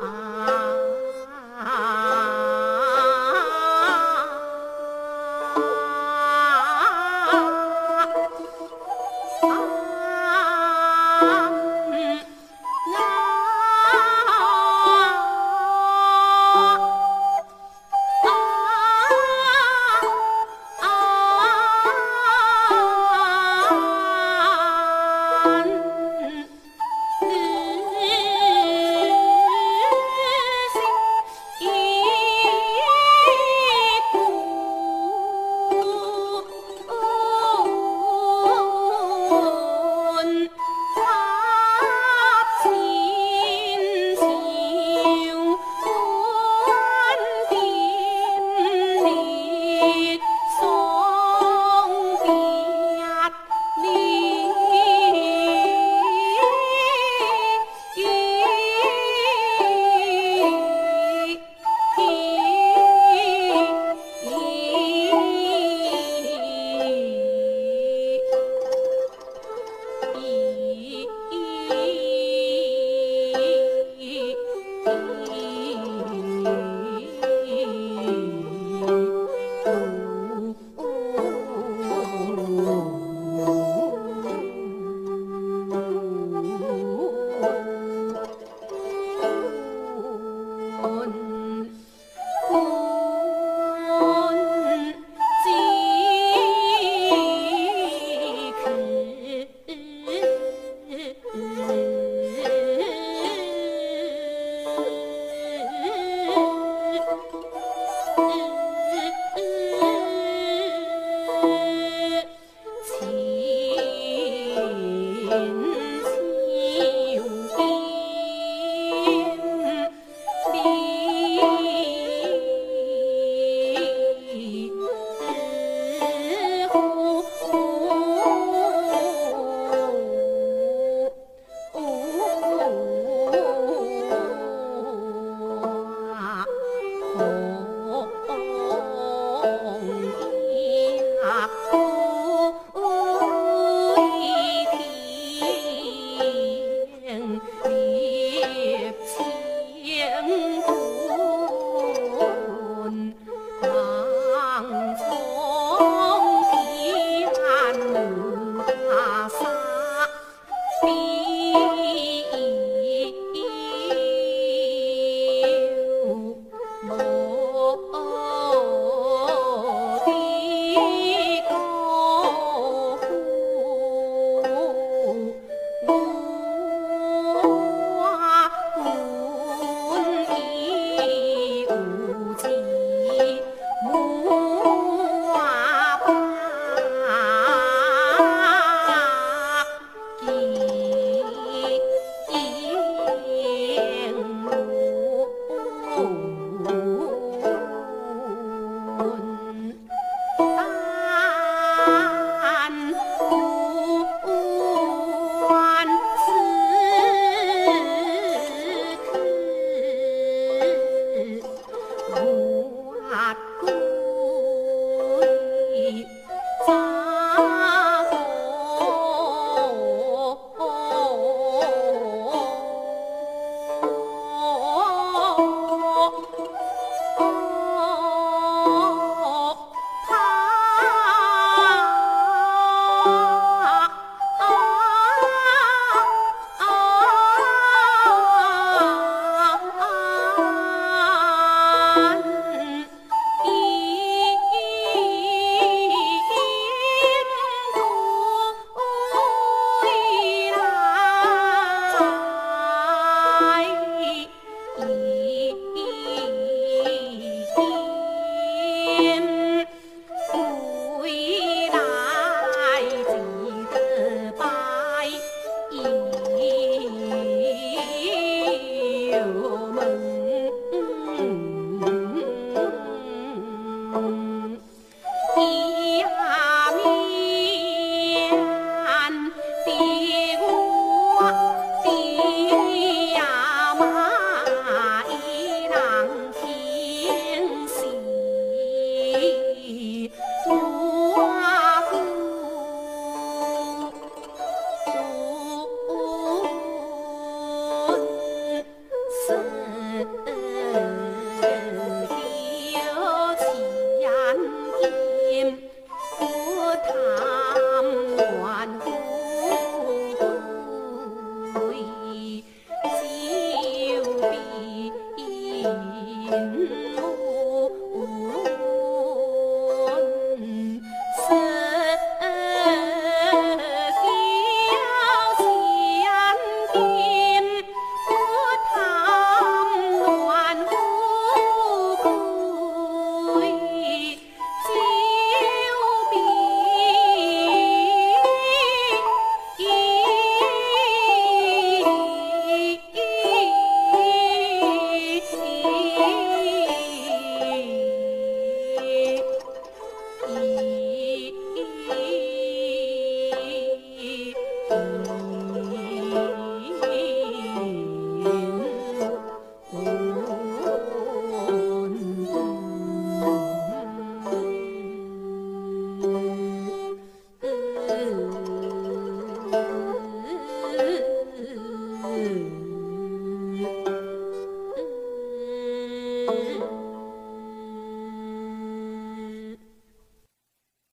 ah.